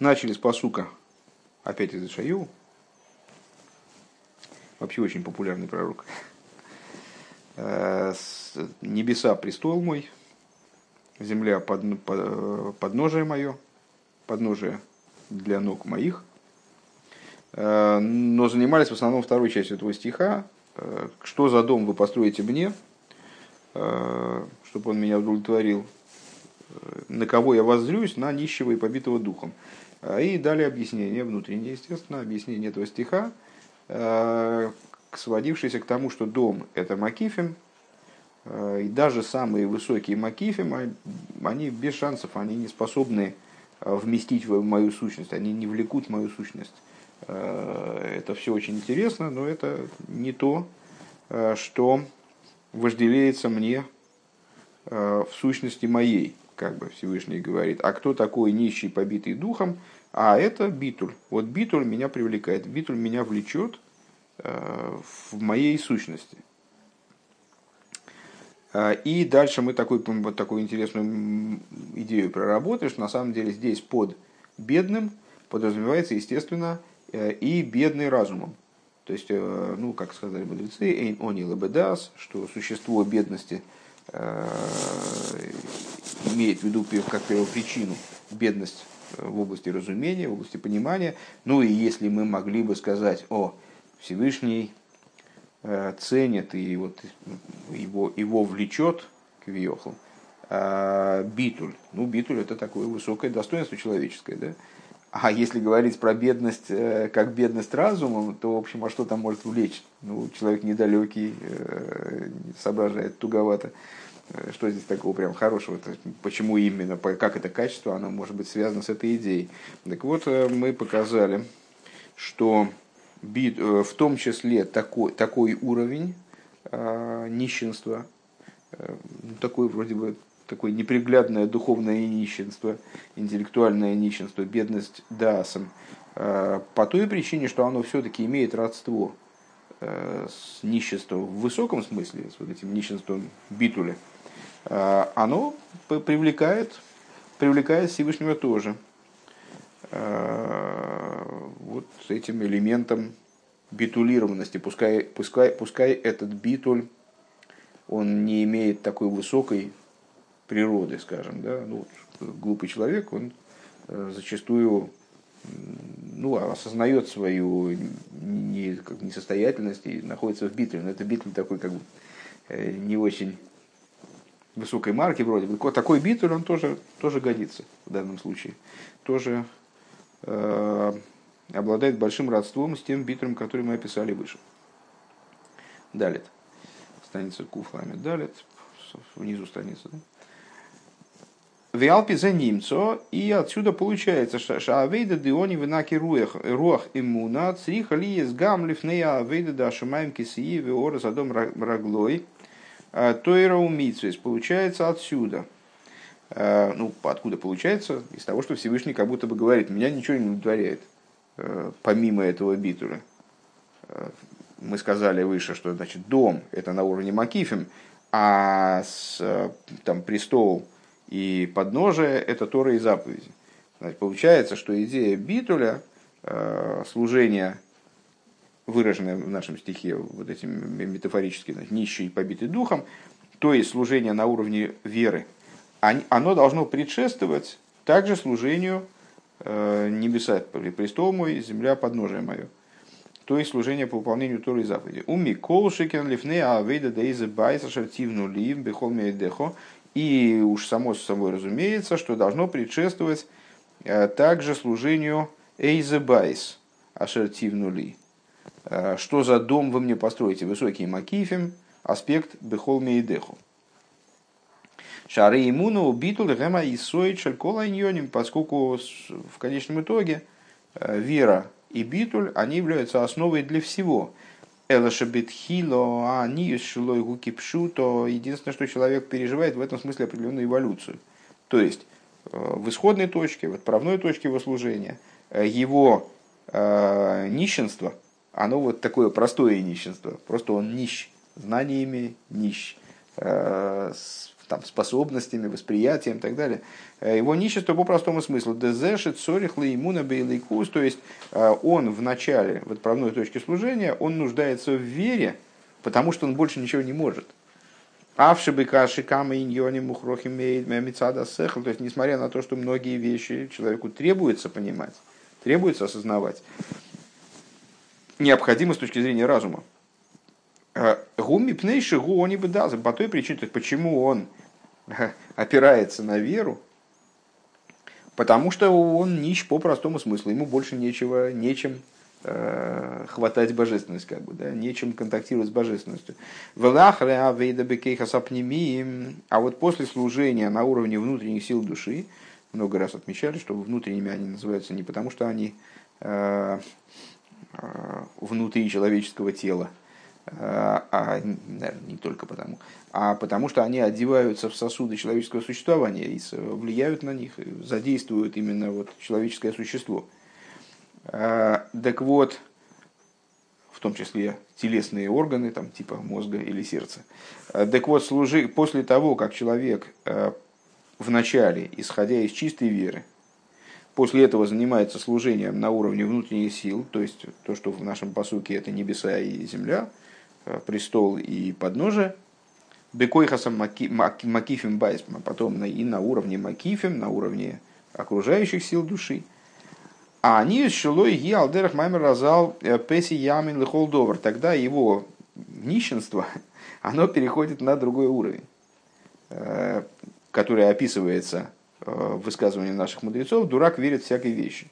Начали с посука, опять из Ишаю. Вообще очень популярный пророк. Э, Небеса престол мой, земля под, под, подножие мое, подножие для ног моих. Э, но занимались в основном второй частью этого стиха. Э, Что за дом вы построите мне, чтобы он меня удовлетворил? На кого я воззрюсь? На нищего и побитого духом. А, и далее объяснение внутреннее, естественно, объяснение этого стиха, а, сводившееся к тому, что дом – это макифим, а, и даже самые высокие макифим, они без шансов, они не способны вместить в мою сущность, они не влекут мою сущность. Это все очень интересно, но это не то, что вожделеется мне в сущности моей как бы Всевышний говорит, а кто такой нищий, побитый духом, а это битуль. Вот битуль меня привлекает, битуль меня влечет э, в моей сущности. Э, и дальше мы такой, вот такую интересную идею проработали, что на самом деле здесь под бедным подразумевается, естественно, э, и бедный разумом. То есть, ну, как сказали мудрецы, «эйн лабедас», что существо бедности имеет в виду как первопричину бедность э, в области разумения, в области понимания. Ну и если мы могли бы сказать, о, Всевышний э, ценит и вот его, его влечет к Виохлу, а битуль. Ну, битуль это такое высокое достоинство человеческое, да? А если говорить про бедность э, как бедность разумом, то, в общем, а что там может влечь? Ну, человек недалекий, соображает туговато. Э, что здесь такого прям хорошего? Почему именно, как это качество, оно может быть связано с этой идеей? Так вот, э, мы показали, что э, в том числе такой, такой уровень нищенства, такой вроде бы такое неприглядное духовное нищенство, интеллектуальное нищенство, бедность дасом, по той причине, что оно все-таки имеет родство с нищенством в высоком смысле, с вот этим нищенством битуля – Э, оно привлекает, привлекает Всевышнего тоже. Э, вот этим элементом битулированности, пускай, пускай, пускай этот битуль, он не имеет такой высокой природы, скажем, да, ну, глупый человек, он э, зачастую ну, осознает свою не, как, несостоятельность и находится в битве. Но это битве такой как бы не очень высокой марки вроде бы. Такой битуль, он тоже, тоже годится в данном случае. Тоже э, обладает большим родством с тем битулем, который мы описали выше. Далит. Страница Куфлами. Далит. Внизу страницы. Да? Виалпи за немцо, и отсюда получается, что Шаавейда Диони винаки руах, иммуна, цриха ли из гамлиф нея авейда да шумаем кисии виора задом раглой, Э, Тойра умитсвис получается отсюда. Э, ну, откуда получается? Из того, что Всевышний как будто бы говорит, меня ничего не удовлетворяет, э, помимо этого битуля. Мы сказали выше, что значит дом это на уровне Макифим, а с, там, престол и подножие это Тора и заповеди. Значит, получается, что идея битуля, служения выраженное в нашем стихе вот этим метафорически, значит, нищий и побитый духом, то есть служение на уровне веры, оно должно предшествовать также служению э, небеса, престол мой, земля, подножие мое. То есть служение по выполнению Торы и заповеди. Уми колшикен лифне авейда дейзе байса шартивну лив бехолме дехо. И уж само собой разумеется, что должно предшествовать э, также служению эйзе байс ашертивну ли что за дом вы мне построите? Высокий макифим, аспект бехол мейдеху. Шары имуну битул гема и соит шалькола поскольку в конечном итоге э, вера и битуль, они являются основой для всего. Элашабитхило, а не шилой гукипшу, то единственное, что человек переживает в этом смысле определенную эволюцию. То есть э, в исходной точке, в отправной точке его служения, его нищенство – оно вот такое простое нищенство. Просто он нищ знаниями, нищ э, там, способностями, восприятием и так далее. Его нищество по простому смыслу. Дезешит, сорихла, иммуна, бейликус. То есть он в начале, в отправной точке служения, он нуждается в вере, потому что он больше ничего не может. Авшибыка шикама иньони мухрохи мецада сехл. То есть, несмотря на то, что многие вещи человеку требуется понимать, требуется осознавать, необходимо с точки зрения разума. Э, гуми пнейши гуони бы по той причине, то есть почему он опирается на веру, потому что он нищ по простому смыслу, ему больше нечего, нечем э, хватать божественность, как бы, да, нечем контактировать с божественностью. А вот после служения на уровне внутренних сил души, много раз отмечали, что внутренними они называются не потому, что они э, внутри человеческого тела, а, а наверное, не только потому, а потому что они одеваются в сосуды человеческого существования и влияют на них, задействуют именно вот человеческое существо. А, так вот, в том числе телесные органы, там, типа мозга или сердца. Так вот, служи, после того, как человек в начале, исходя из чистой веры, После этого занимается служением на уровне внутренних сил, то есть то, что в нашем посуке это небеса и земля, э, престол и подножие. Бекойхасом макифим байсма, потом и на уровне макифим, на уровне окружающих сил души. А они шилой ги алдерах маймер разал э, песи ямин лихолдовар. Тогда его нищенство, оно переходит на другой уровень, э, который описывается Э, высказывание наших мудрецов, дурак верит всякой вещи.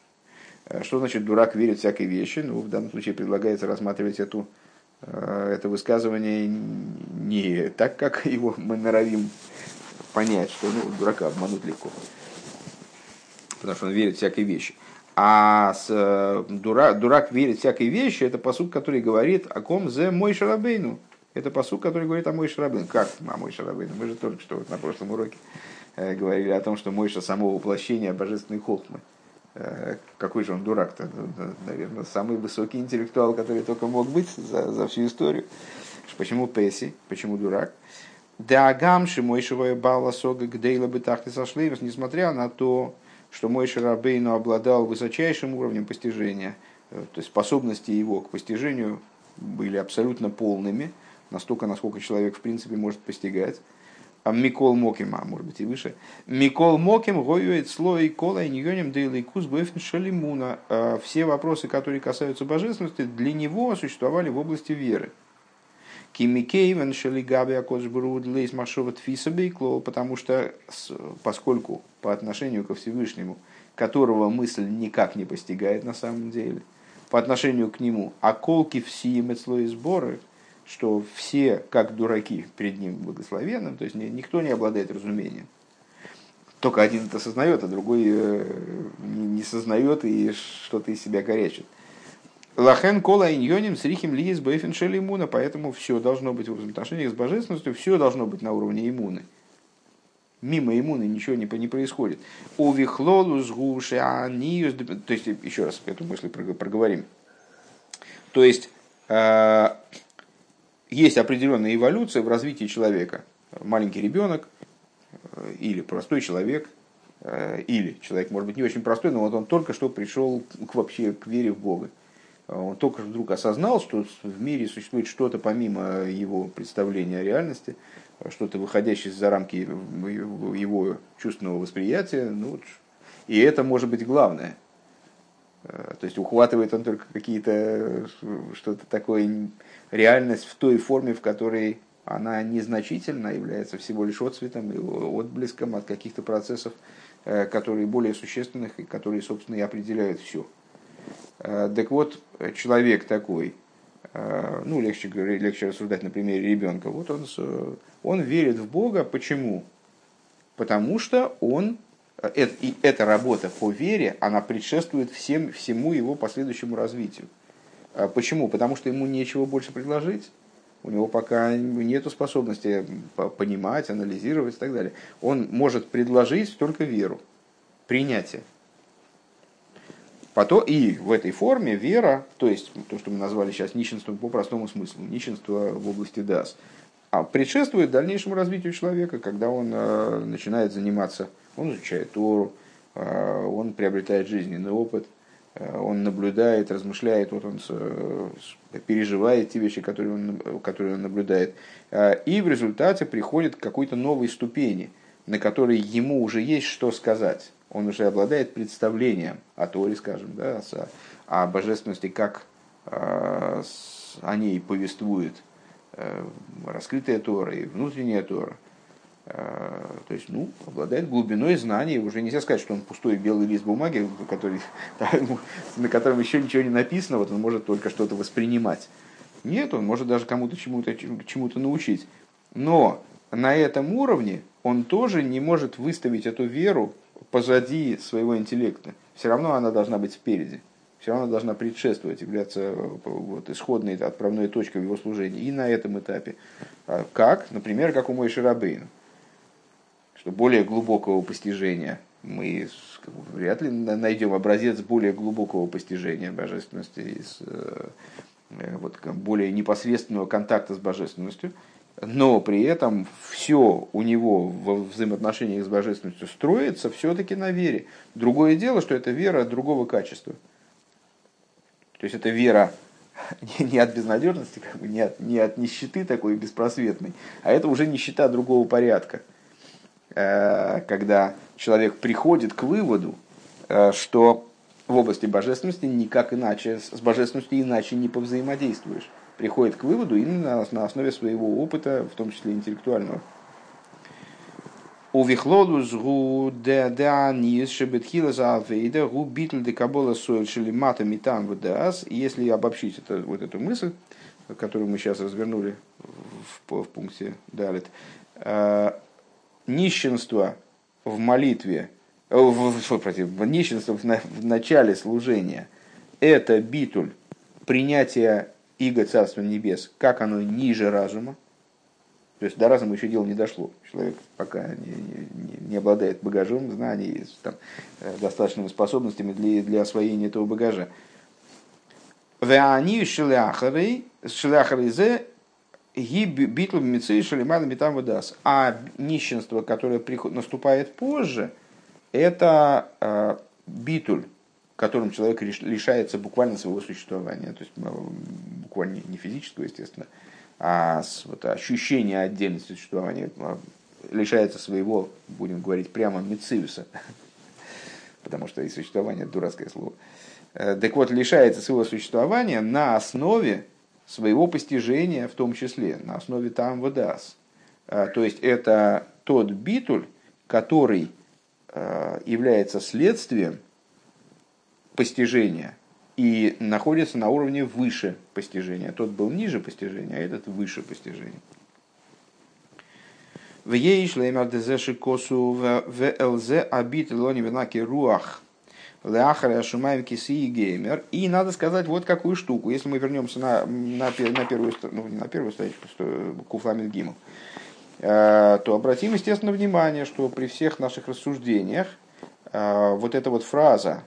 Э, что значит дурак верит всякой вещи? Ну, в данном случае предлагается рассматривать эту, э, это высказывание не так, как его мы норовим понять, что ну, дурака обмануть легко. Потому что он верит всякой вещи. А с, дура, дурак верит всякой вещи, это посуд, который говорит о ком зе мой шарабейну. Это посуд, который говорит о мой шарабейну. Как о мой шарабейну? Мы же только что вот на прошлом уроке говорили о том, что Мойша само воплощение божественной хохмы. Э, какой же он дурак-то? Наверное, самый высокий интеллектуал, который только мог быть за, за всю историю. Почему Песи? Почему дурак? Дагам Мойшевая Бала Сога Гдейла так сошли, несмотря на то, что мой Шарабейну обладал высочайшим уровнем постижения, э, то есть способности его к постижению были абсолютно полными, настолько, насколько человек в принципе может постигать. А Микол Моким, а может быть и выше. Микол Моким гоюет слой кола и ньоним дейли кус шалимуна. А все вопросы, которые касаются божественности, для него существовали в области веры. Кимикейвен шалигаби акоджбруд лейс машова тфисабейкло, потому что поскольку по отношению ко Всевышнему, которого мысль никак не постигает на самом деле, по отношению к нему, а колки все мецло сборы, что все, как дураки, перед ним благословенным, то есть никто не обладает разумением. Только один это осознает, а другой э, не сознает и что-то из себя горячит. Лахен кола иньоним с рихим лиес бейфен иммуна, поэтому все должно быть в отношениях с божественностью, все должно быть на уровне иммуны. Мимо иммуны ничего не, не происходит. Увихлолус гуши аниюс, то есть еще раз эту мысль проговорим. То есть э, есть определенная эволюция в развитии человека. Маленький ребенок э, или простой человек, э, или человек, может быть, не очень простой, но вот он только что пришел к, вообще к вере в Бога. Он только вдруг осознал, что в мире существует что-то помимо его представления о реальности, что-то выходящее за рамки его чувственного восприятия. Ну, и это может быть главное. Э, то есть ухватывает он только какие-то что-то такое реальность в той форме, в которой она незначительна, является всего лишь отцветом и отблеском от каких-то процессов, э, которые более существенных и которые, собственно, и определяют все. Э, так вот, человек такой, э, ну, легче, легче рассуждать на примере ребенка, вот он, он верит в Бога. Почему? Потому что он, и эта работа по вере, она предшествует всем, всему его последующему развитию. А почему? Потому что ему нечего больше предложить. У него пока нет способности понимать, анализировать и так далее. Он может предложить только веру, принятие. Потом, и в этой форме вера, то есть то, что мы назвали сейчас нищенством по простому смыслу, нищенство в области дас, а предшествует дальнейшему развитию человека, когда он э, начинает заниматься, он изучает Тору, э, он приобретает жизненный опыт, э, он наблюдает, размышляет, вот он переживает те вещи, которые он, которые он наблюдает. И в результате приходит к какой-то новой ступени, на которой ему уже есть что сказать. Он уже обладает представлением о Торе, скажем, да, о божественности, как о ней повествует раскрытая Тора и внутренняя Тора. Э, то есть, ну, обладает глубиной знаний. Уже нельзя сказать, что он пустой белый лист бумаги, который, на котором еще ничего не написано, вот он может только что-то воспринимать. Нет, он может даже кому-то чему-то чему научить. Но на этом уровне он тоже не может выставить эту веру позади своего интеллекта. Все равно она должна быть спереди все равно должна предшествовать, являться э, вот, исходной отправной точкой в его служении и на этом этапе. А как? Например, как у Мой Шарабейна. Что более глубокого постижения мы вряд ли найдем образец более глубокого постижения божественности, из, э, э, вот, более непосредственного контакта с божественностью, но при этом все у него во взаимоотношениях с божественностью строится все-таки на вере. Другое дело, что это вера другого качества – то есть это вера не от безнадежности, как бы, не, от, не от нищеты такой беспросветной, а это уже нищета другого порядка. Э, когда человек приходит к выводу, э, что в области божественности никак иначе, с божественностью иначе не повзаимодействуешь. Приходит к выводу именно на основе своего опыта, в том числе интеллектуального. Увихлолус гу де деанис шебетхила за авейда гу битл де кабола сойл шели мата митам вдас. Если обобщить это, вот эту мысль, которую мы сейчас развернули в, в пункте Далит, э, нищенство в молитве, э, в, в, против, нищенство в, в начале служения – это битуль, принятие иго Царства Небес, как оно ниже разума, то есть до разума еще дело не дошло. Человек пока не, не, не обладает багажом знаний, там, э, достаточными способностями для, для освоения этого багажа. Веани шляхары, шляхары зе битл мецей шалимада метам. А нищенство, которое приход, наступает позже, это э, битуль, которым человек лишается буквально своего существования. То есть буквально не физического, естественно, а вот, ощущение отдельности существования а, лишается своего, будем говорить, прямо мициуса, потому что и существование – дурацкое слово. Э, так вот, лишается своего существования на основе своего постижения, в том числе, на основе там водас. Э, то есть, это тот битуль, который э, является следствием постижения – и находится на уровне выше постижения. Тот был ниже постижения, а этот выше постижения. В ей шлеймер дезеши косу в ЛЗ абит лони венаки руах Леахара Шумаем Киси и Геймер. И надо сказать вот какую штуку. Если мы вернемся на, на, на первую, ну, не на первую страничку, Куфламин Гимл, э, то обратим, естественно, внимание, что при всех наших рассуждениях э, вот эта вот фраза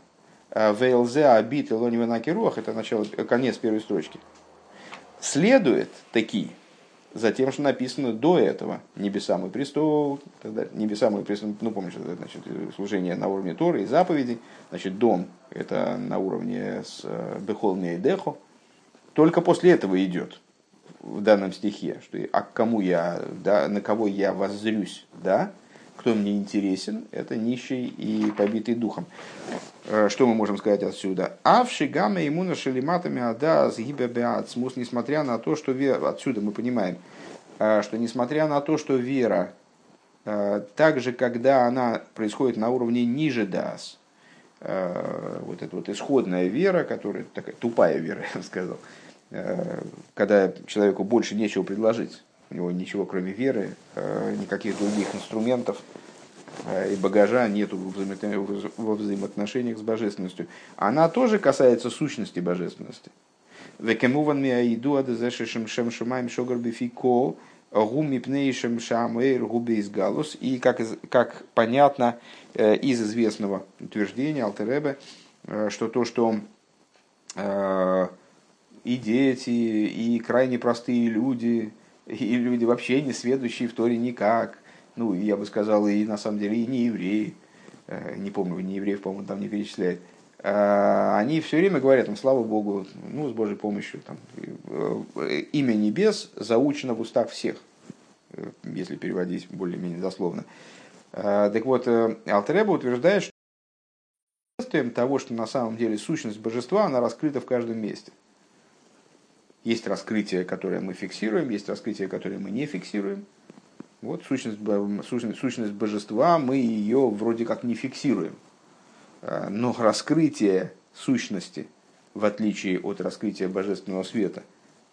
ВЛЗ Абит и Лонивенаки Руах, это начало, конец первой строчки, следует такие за тем, что написано до этого. Небеса мой престол, тогда небеса мой престол, ну помнишь, это значит служение на уровне Торы и заповедей, значит дом это на уровне с э, Бехол и Дехо. Только после этого идет в данном стихе, что а к кому я, да, на кого я воззрюсь, да, кто мне интересен, это нищий и побитый духом. Э, что мы можем сказать отсюда? Авши гамма ему на шелиматами ада смус, несмотря на то, что вера, отсюда мы понимаем, э, что несмотря на то, что вера, э, также когда она происходит на уровне ниже дас, вот эта вот исходная вера, которая такая тупая вера, я бы сказал, когда человеку больше нечего предложить, у него ничего кроме веры, э, никаких других инструментов э, и багажа нету во взаимоотношениях с божественностью. Она тоже касается сущности божественности. Векемуван миаиду адезешешем шем. И как, как понятно э, из известного утверждения Алтеребе, что то, что и дети, и крайне простые люди – и люди вообще не следующие в Торе никак. Ну, я бы сказал, и на самом деле и не евреи. Э, не помню, не евреев, по-моему, там не перечисляет. А, они все время говорят, там, слава Богу, ну, с Божьей помощью, там, э, имя небес заучено в устах всех, э, если переводить более-менее дословно. Так вот, Алтереба утверждает, что того, что на самом деле сущность божества, она раскрыта в каждом месте. Есть раскрытие, которое мы фиксируем, есть раскрытие, которое мы не фиксируем. Вот сущность, сущность, сущность божества, мы ее вроде как не фиксируем. А, но раскрытие сущности, в отличие от раскрытия божественного света,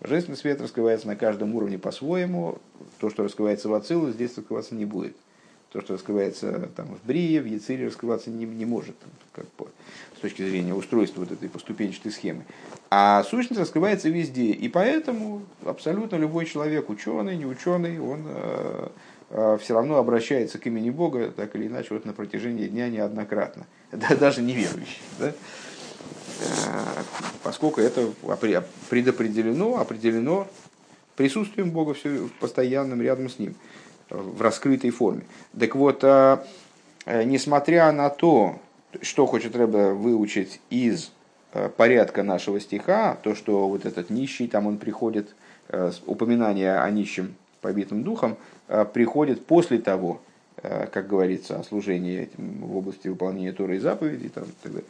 божественный свет раскрывается на каждом уровне по-своему. То, что раскрывается в Ацилу, здесь раскрываться не будет то, что раскрывается там, в Брие, в Яцире, раскрываться не, не может как по, с точки зрения устройства вот этой поступенчатой схемы. А сущность раскрывается везде. И поэтому абсолютно любой человек, ученый, не ученый, он э, э, все равно обращается к имени Бога, так или иначе, вот на протяжении дня неоднократно. Да, даже неверующий. Да? Э, поскольку это предопределено, определено присутствием Бога все постоянным рядом с ним в раскрытой форме. Так вот, а, э, несмотря на то, что хочет Рэбе выучить из э, порядка нашего стиха, то, что вот этот нищий, там он приходит, э, упоминание о нищем побитым духом, приходит после того, как говорится, о служении в области выполнения Торы и заповедей. Там, так далее.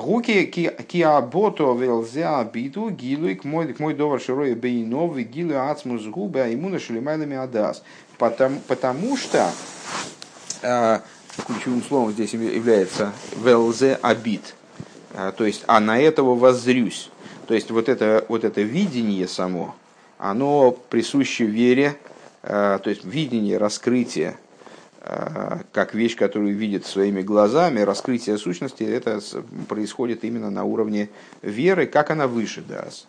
Гуки киабото велзя биту гилуй к мой к мой довар широй бейнов гилуй ацмус губы а ему нашелимайлами адас. Потому, потому что э, ключевым словом здесь является велзе абит. Э, то есть, а на этого воззрюсь. То есть, вот это, вот это видение само, оно присуще вере, э, то есть видение, раскрытие как вещь, которую видит своими глазами, раскрытие сущности, это происходит именно на уровне веры, как она выше даст,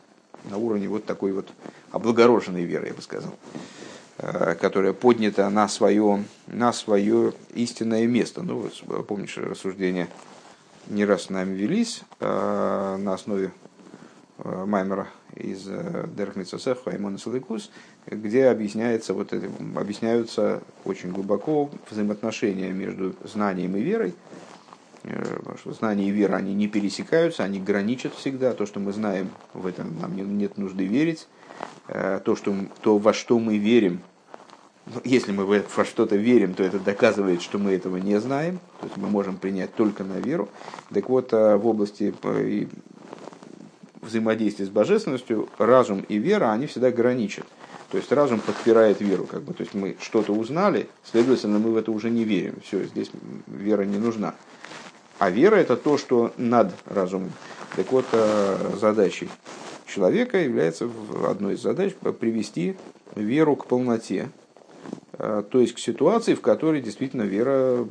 на уровне вот такой вот облагороженной веры, я бы сказал, э, которая поднята на свое, на свое истинное место. Ну, помнишь, рассуждения не раз с нами велись э, на основе Маймера из Дерхмитсосех, Хаймона Салыкус, где объясняется вот это, объясняются очень глубоко взаимоотношения между знанием и верой. Э, потому что знание и вера, они не пересекаются, они граничат всегда. То, что мы знаем, в этом нам нет нужды верить. Э, то, что, то во что мы верим, ну, если мы во что-то верим, то это доказывает, что мы этого не знаем. То есть мы можем принять только на веру. Так вот, э, в области взаимодействия с божественностью разум и вера, они всегда граничат. То есть разум подпирает веру, как бы, то есть мы что-то узнали, следовательно, мы в это уже не верим. Все, здесь вера не нужна. А вера это то, что над разумом. Так вот, э, задачей человека является одной из задач привести веру к полноте, э, то есть к ситуации, в которой действительно вера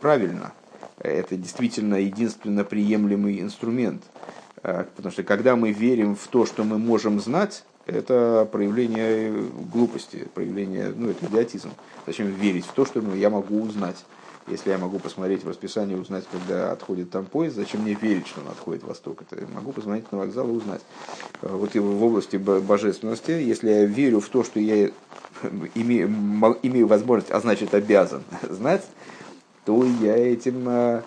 правильна. Это действительно единственно приемлемый инструмент. Э, потому что когда мы верим в то, что мы можем знать, это проявление глупости, проявление, ну, это идиотизм. Зачем верить в то, что ну, я могу узнать? Если я могу посмотреть в расписании, узнать, когда отходит там поезд, зачем мне верить, что он отходит в восток? Это могу посмотреть на вокзал и узнать. Вот и в области божественности, если я верю в то, что я имею, имею возможность, а значит обязан знать, то я этим э, э,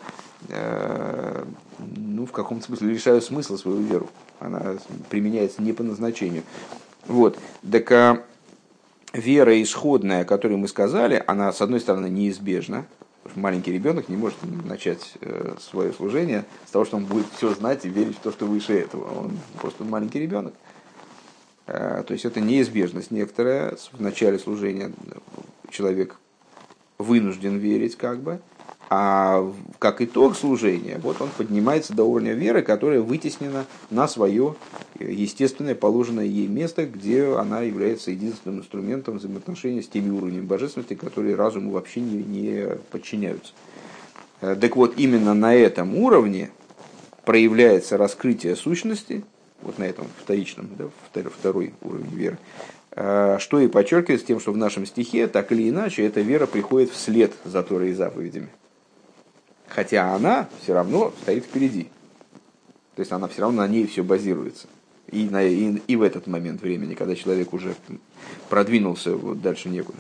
ну, в каком-то смысле лишаю смысла свою веру. Она применяется не по назначению. Вот. Так а, вера исходная, о которой мы сказали, она, с одной стороны, неизбежна. Маленький ребенок не может начать э, свое служение с того, что он будет все знать и верить в то, что выше этого. Он просто маленький ребенок. Э, то есть это неизбежность некоторая. В начале служения человек вынужден верить, как бы, а как итог служения, вот он поднимается до уровня веры, которая вытеснена на свое естественное положенное ей место, где она является единственным инструментом взаимоотношения с теми уровнями божественности, которые разуму вообще не, не подчиняются. Э, так вот, именно на этом уровне проявляется раскрытие сущности, вот на этом вторичном, да, второй уровень веры, э, что и подчеркивается тем, что в нашем стихе, так или иначе, эта вера приходит вслед за Торой и заповедями хотя она все равно стоит впереди. То есть она все равно на ней все базируется. и, на, и, и в этот момент времени, когда человек уже продвинулся вот дальше некуда.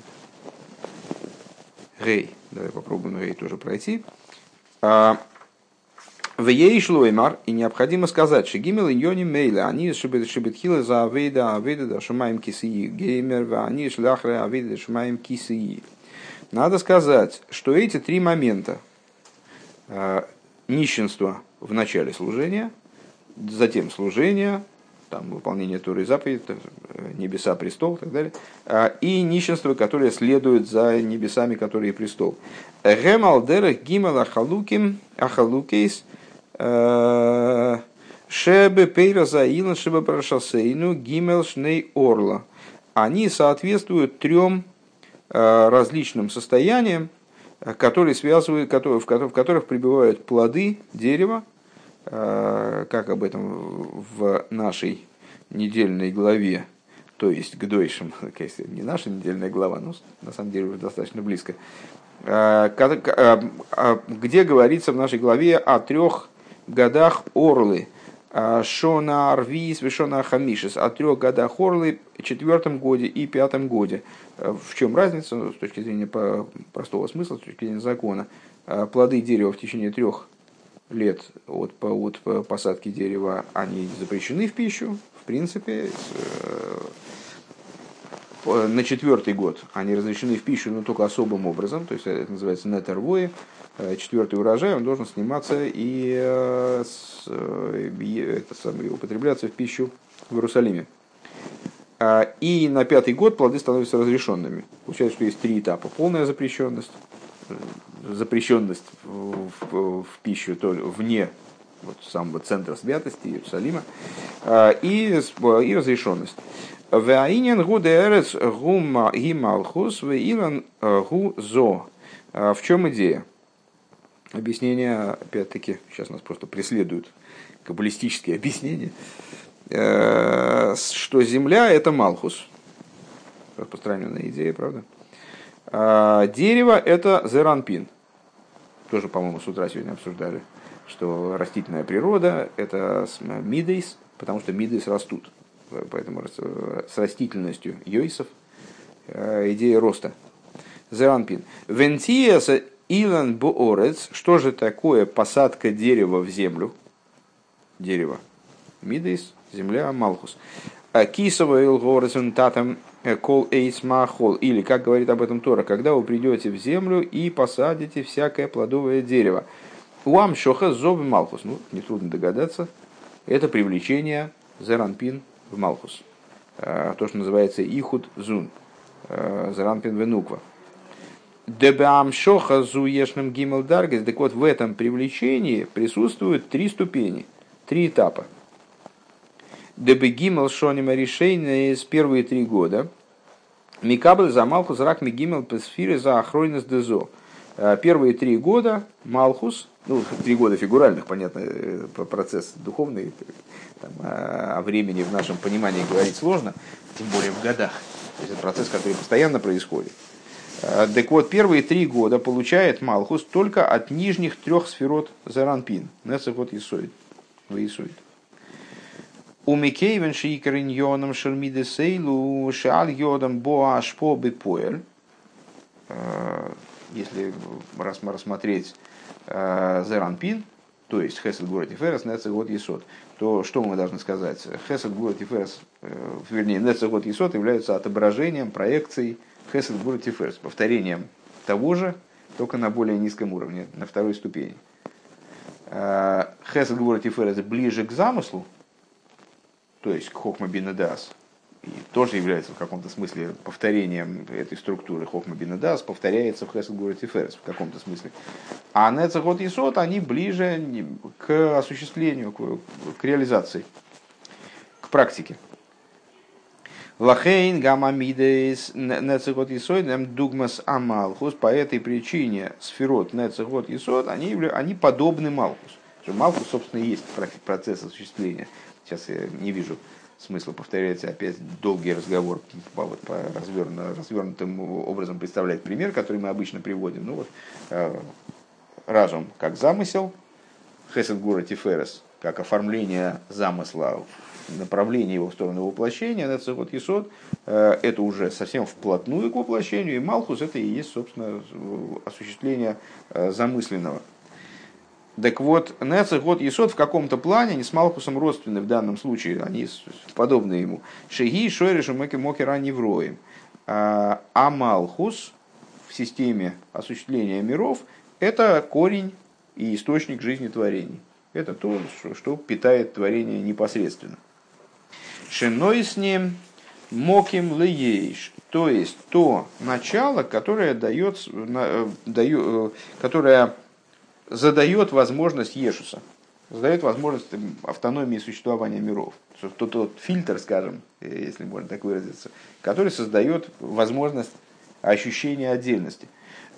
Рей. Давай попробуем Рей тоже пройти. А, в ей шлоймар, и необходимо сказать, что гимел и йони мейла, они шибетхила за авейда, авейда да шумаем кисии, геймер, они шляхры авейда шумаем кисии. Надо сказать, что эти три момента, нищенство в начале служения, затем служение, там, выполнение Туры и заповедей, э, небеса, престол и так далее, э, и нищенство, которое следует за небесами, которые престол. Гемалдерах гимел ахалуким ахалукейс – Шебе пейра заилан шебе прошасейну гимел шней орла. Они соответствуют трем э, различным состояниям, которые связывают, которые, в, которых, в которых пребывают плоды дерева, э, как об этом в нашей недельной главе, то есть к дойшим, не наша недельная глава, но на самом деле уже достаточно близко, э, где говорится в нашей главе о трех годах Орлы, а, Шона Арвис, Вишона Хамишес, о трех годах Орлы, четвертом годе и пятом годе. А, в чем разница ну, с точки зрения простого смысла, с точки зрения закона? А, плоды дерева в течение трех лет от, от посадки дерева, они запрещены в пищу, в принципе, э, на четвертый год они разрешены в пищу, но только особым образом, то есть это называется нетервои, Э, четвертый урожай, он должен сниматься и, э, э, это самое, употребляться в пищу в Иерусалиме. А, и на пятый год плоды становятся разрешенными. Получается, что есть три этапа. Полная запрещенность, запрещенность в, в, в пищу то, вне вот, самого центра святости Иерусалима и, и разрешенность. Ваинен гу дерец гу гималхус веилан гу зо. А, в чем идея? объяснения, опять-таки, сейчас нас просто преследуют каббалистические объяснения, э, что Земля – это Малхус. Распространенная идея, правда? Дерево – это Зеранпин. Тоже, по-моему, с утра сегодня обсуждали, что растительная природа – это мидейс, потому что мидейс растут. Поэтому с растительностью йойсов э, идея роста. Зеранпин. Вентиес Илан Буорец, что же такое посадка дерева в землю? Дерево. Мидейс, земля, Малхус. А Кисова Илгоресун Татам э, Кол Эйс Махол. Или, как говорит об этом Тора, когда вы придете в землю и посадите всякое плодовое дерево. Уам Шоха Зоб Малхус. Ну, нетрудно догадаться. Это привлечение Зеранпин в Малхус. Э, то, что называется Ихуд Зун. Э, Зеранпин Венуква. Дебам шоха зуешным гимел даргес. Так вот, в этом привлечении присутствуют три ступени, три этапа. Дебе гимел шонима решение с первые три года. Микабль за Малхус рак мигимел песфиры за охройнес дезо. Э, первые три года Малхус, ну, три года фигуральных, понятно, э, процесс духовный, там, о времени в нашем понимании говорить сложно, тем более в годах. То есть это процесс, который постоянно происходит. Э, так вот, первые три года получает Малхус только от нижних трех сферот Заранпин. Нецехот Исоид. Исоид. У Микейвен Шикарин Йоном Шермиде Сейлу Шаал Йодам Боашпо Бепоэль. Э, если рассмотреть э, Заранпин, то есть Хесед Город и Ферес, Нецегот Есот, то что мы должны сказать? Хесед Город и Ферес, вернее, Нецегот Есот являются отображением, проекцией Хесед Гура Тиферс, повторением того же, только на более низком уровне, на второй ступени. А, Хесед Гура Тиферс ближе к замыслу, то есть к Хохма Бинедас, тоже является в каком-то смысле повторением этой структуры Хохма Бинедас, повторяется в Хесед Гура Тиферс в каком-то смысле. А Нецехот и Сот, они ближе к осуществлению, к реализации, к практике. Лахейн гамамидейс нецегот исод дугмас амалхус. По этой причине сферот нецегот исод, они, они подобны малхус. Малхус, собственно, и есть процесс осуществления. Сейчас я не вижу смысла повторять опять долгий разговор по, вот, по развернутым, развернутым образом представлять пример, который мы обычно приводим. Ну вот, э, разум как замысел, хесед гура тиферес как оформление замысла, направление его в сторону воплощения, Нецехот Есот, это уже совсем вплотную к воплощению, и Малхус это и есть, собственно, осуществление замысленного. Так вот, Нецехот Есот в каком-то плане, они с Малхусом родственны в данном случае, они подобны ему. Шеги, Шойришу, Мэки, Мокера, Невроем. А Малхус в системе осуществления миров – это корень и источник жизни творений. Это то, что питает творение непосредственно. Шиной с ним моким лееш, то есть то начало, которое дает, э, дает, э, которое задает возможность Ешуса, задает возможность автономии существования миров. Тот, тот фильтр, скажем, если можно так выразиться, который создает возможность ощущения отдельности.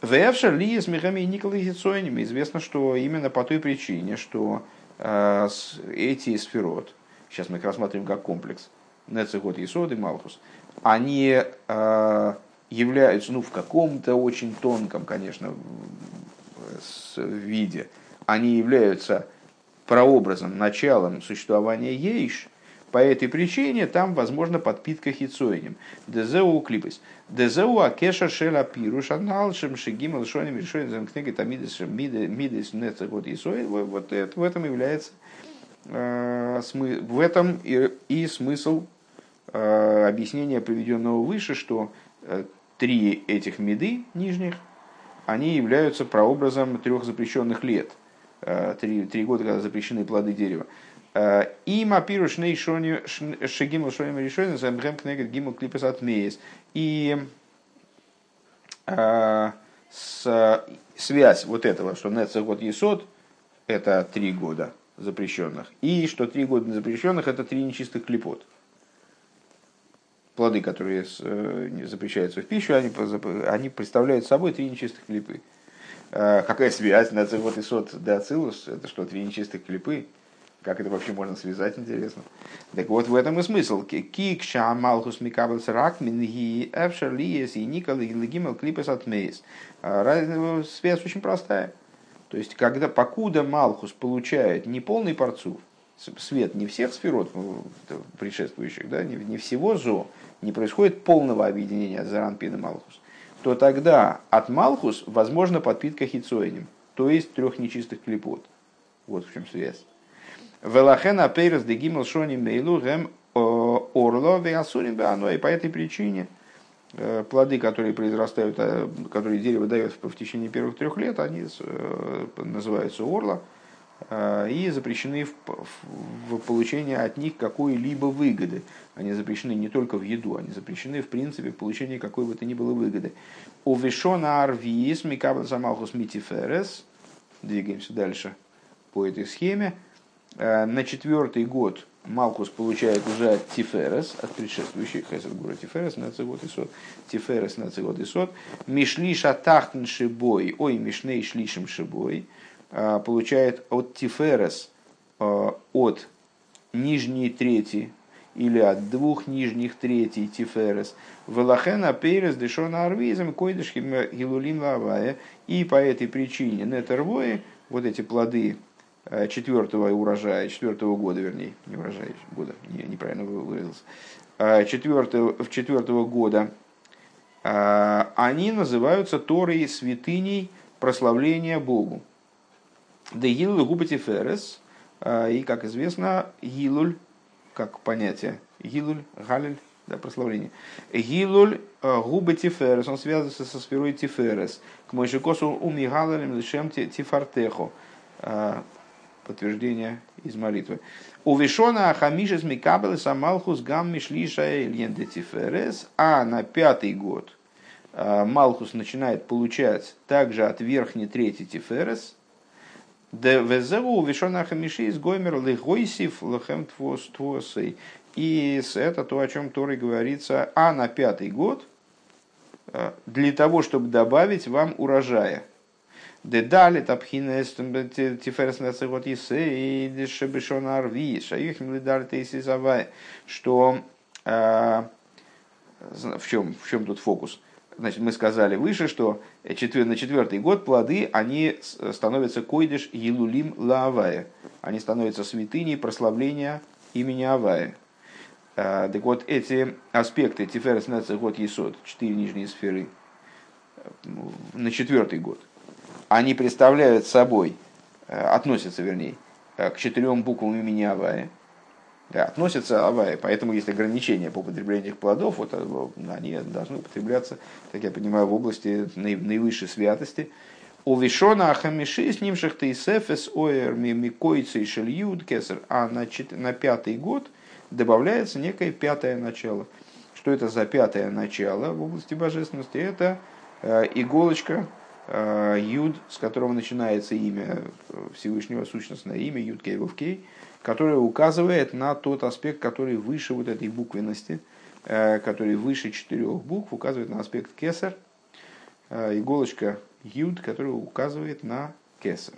Вэвшер ли с Михами и Николой Гицойними известно, что именно по той причине, что э, эти сферот, сейчас мы их рассматриваем как комплекс, Нецехот, Есод и Малхус, они э, являются ну, в каком-то очень тонком, конечно, виде, они являются прообразом, началом существования Ейш, по этой причине там возможно подпитка хитсоинем. Дезеу клипес. Дезеу акеша шела пируш аналшем шигим алшоним решойн замкнеги тамидес мидес нецегот исой. Вот это, в этом является э, в этом и, и смысл э, объяснения, приведенного выше, что э, три этих меды нижних, они являются прообразом трех запрещенных лет. Три, три года, когда запрещены плоды дерева. И мапиру шней шегимл шоним решойн замгем кнегет гимл клипес от И э, связь вот этого, что Нецех год Есод, это три года запрещенных, и что три года запрещенных, это три нечистых клепот. Плоды, которые э, запрещаются в пищу, они, они представляют собой три нечистых клипы. Э, какая связь Нецех год Есод да Ацилус, это что, три нечистых клипы? Как это вообще можно связать, интересно. Так вот, в этом и смысл. Кик малхус микабелс ракмин и эфшер лиес и никол и легимел клипес от. А, связь очень простая. То есть, когда покуда Малхус получает не полный порцов, свет не всех сферот предшествующих, да, не, всего зо, не происходит полного объединения Заранпин и Малхус, то тогда от Малхус возможно подпитка хитсоинем, то есть трех нечистых клепот. Вот в чем связь. Велахена пейрес де шони мейлу гем орло веасурим И по этой причине э, плоды, которые произрастают, э, которые дерево дает в течение первых трех лет, они э, называются орла и запрещены в, в получении от них какой-либо выгоды. Они запрещены не только в еду, они запрещены в принципе в получении какой бы то ни было выгоды. У Вишона Арвиис Микабл Самалхус Митиферес. Двигаемся дальше по этой схеме. Э, на четвертый год Малкус получает уже от Тиферес, от предшествующих Хесед Гура Тиферес, на цигот и сот, Тиферес на цигот и сот, Мишлиша тахтн шибой, ой, Мишней шлишим шибой, э, получает от Тиферес, э, от нижней трети, или от двух нижних третей Тиферес, Велахена Перес Дешона Арвизм, Койдыш Гилулим Лавая, и по этой причине Нетервои, вот эти плоды Э, четвертого урожая, четвертого года, вернее, не урожая года, не, неправильно выразился, э, четвертого, четвертого года, э, они называются Торой святыней прославления Богу. Да Гилуль Губати Ферес, и, как известно, Гилуль, как понятие, Гилуль, Галиль, да, прославление. Гилуль губы Тиферес, он связывается со сферой Тиферес. К Мойшикосу умигалалем лишем Тифартехо подтверждение из молитвы. У Вишона Ахамишес Микабелы Самалхус Гам Мишлиша Ильенде Тиферес, а на пятый год Малхус начинает получать также от верхней трети Тиферес, Девезеу Вишона Ахамишис Гоймер Легойсив Лехем Твосей. И это то, о чем Торы говорится, а на пятый год, а, для того, чтобы добавить вам урожая – Дедали тапхинес тиферес нацегот исе и дешебешон арви шаюхим лидали тейси завай. Что в чем, в чем тут фокус? Значит, мы сказали выше, что. На четвертый год плоды, они становятся койдыш елулим лаавая. Они становятся святыней прославления имени Авая. А, так вот, эти аспекты Тиферес год Есод, четыре нижние сферы, на четвертый год, они представляют собой, э, относятся, вернее, э, к четырем буквам имени Авая. Относятся Авая, поэтому есть ограничения по употреблению этих плодов, вот э, они должны употребляться, как я понимаю, в области наивысшей святости. У Вишона Ахамиши с ним шахтейсефес оэр микойцы и шельюд кесар, а на, на пятый год добавляется некое пятое начало. Что это за пятое начало в области божественности? Это иголочка Э, Юд, с которого начинается имя Всевышнего, сущностное имя, Юд Кей, которое указывает на тот аспект, который выше вот этой буквенности, э, который выше четырех букв, указывает на аспект кесар, э, иголочка Юд, которая указывает на кесар.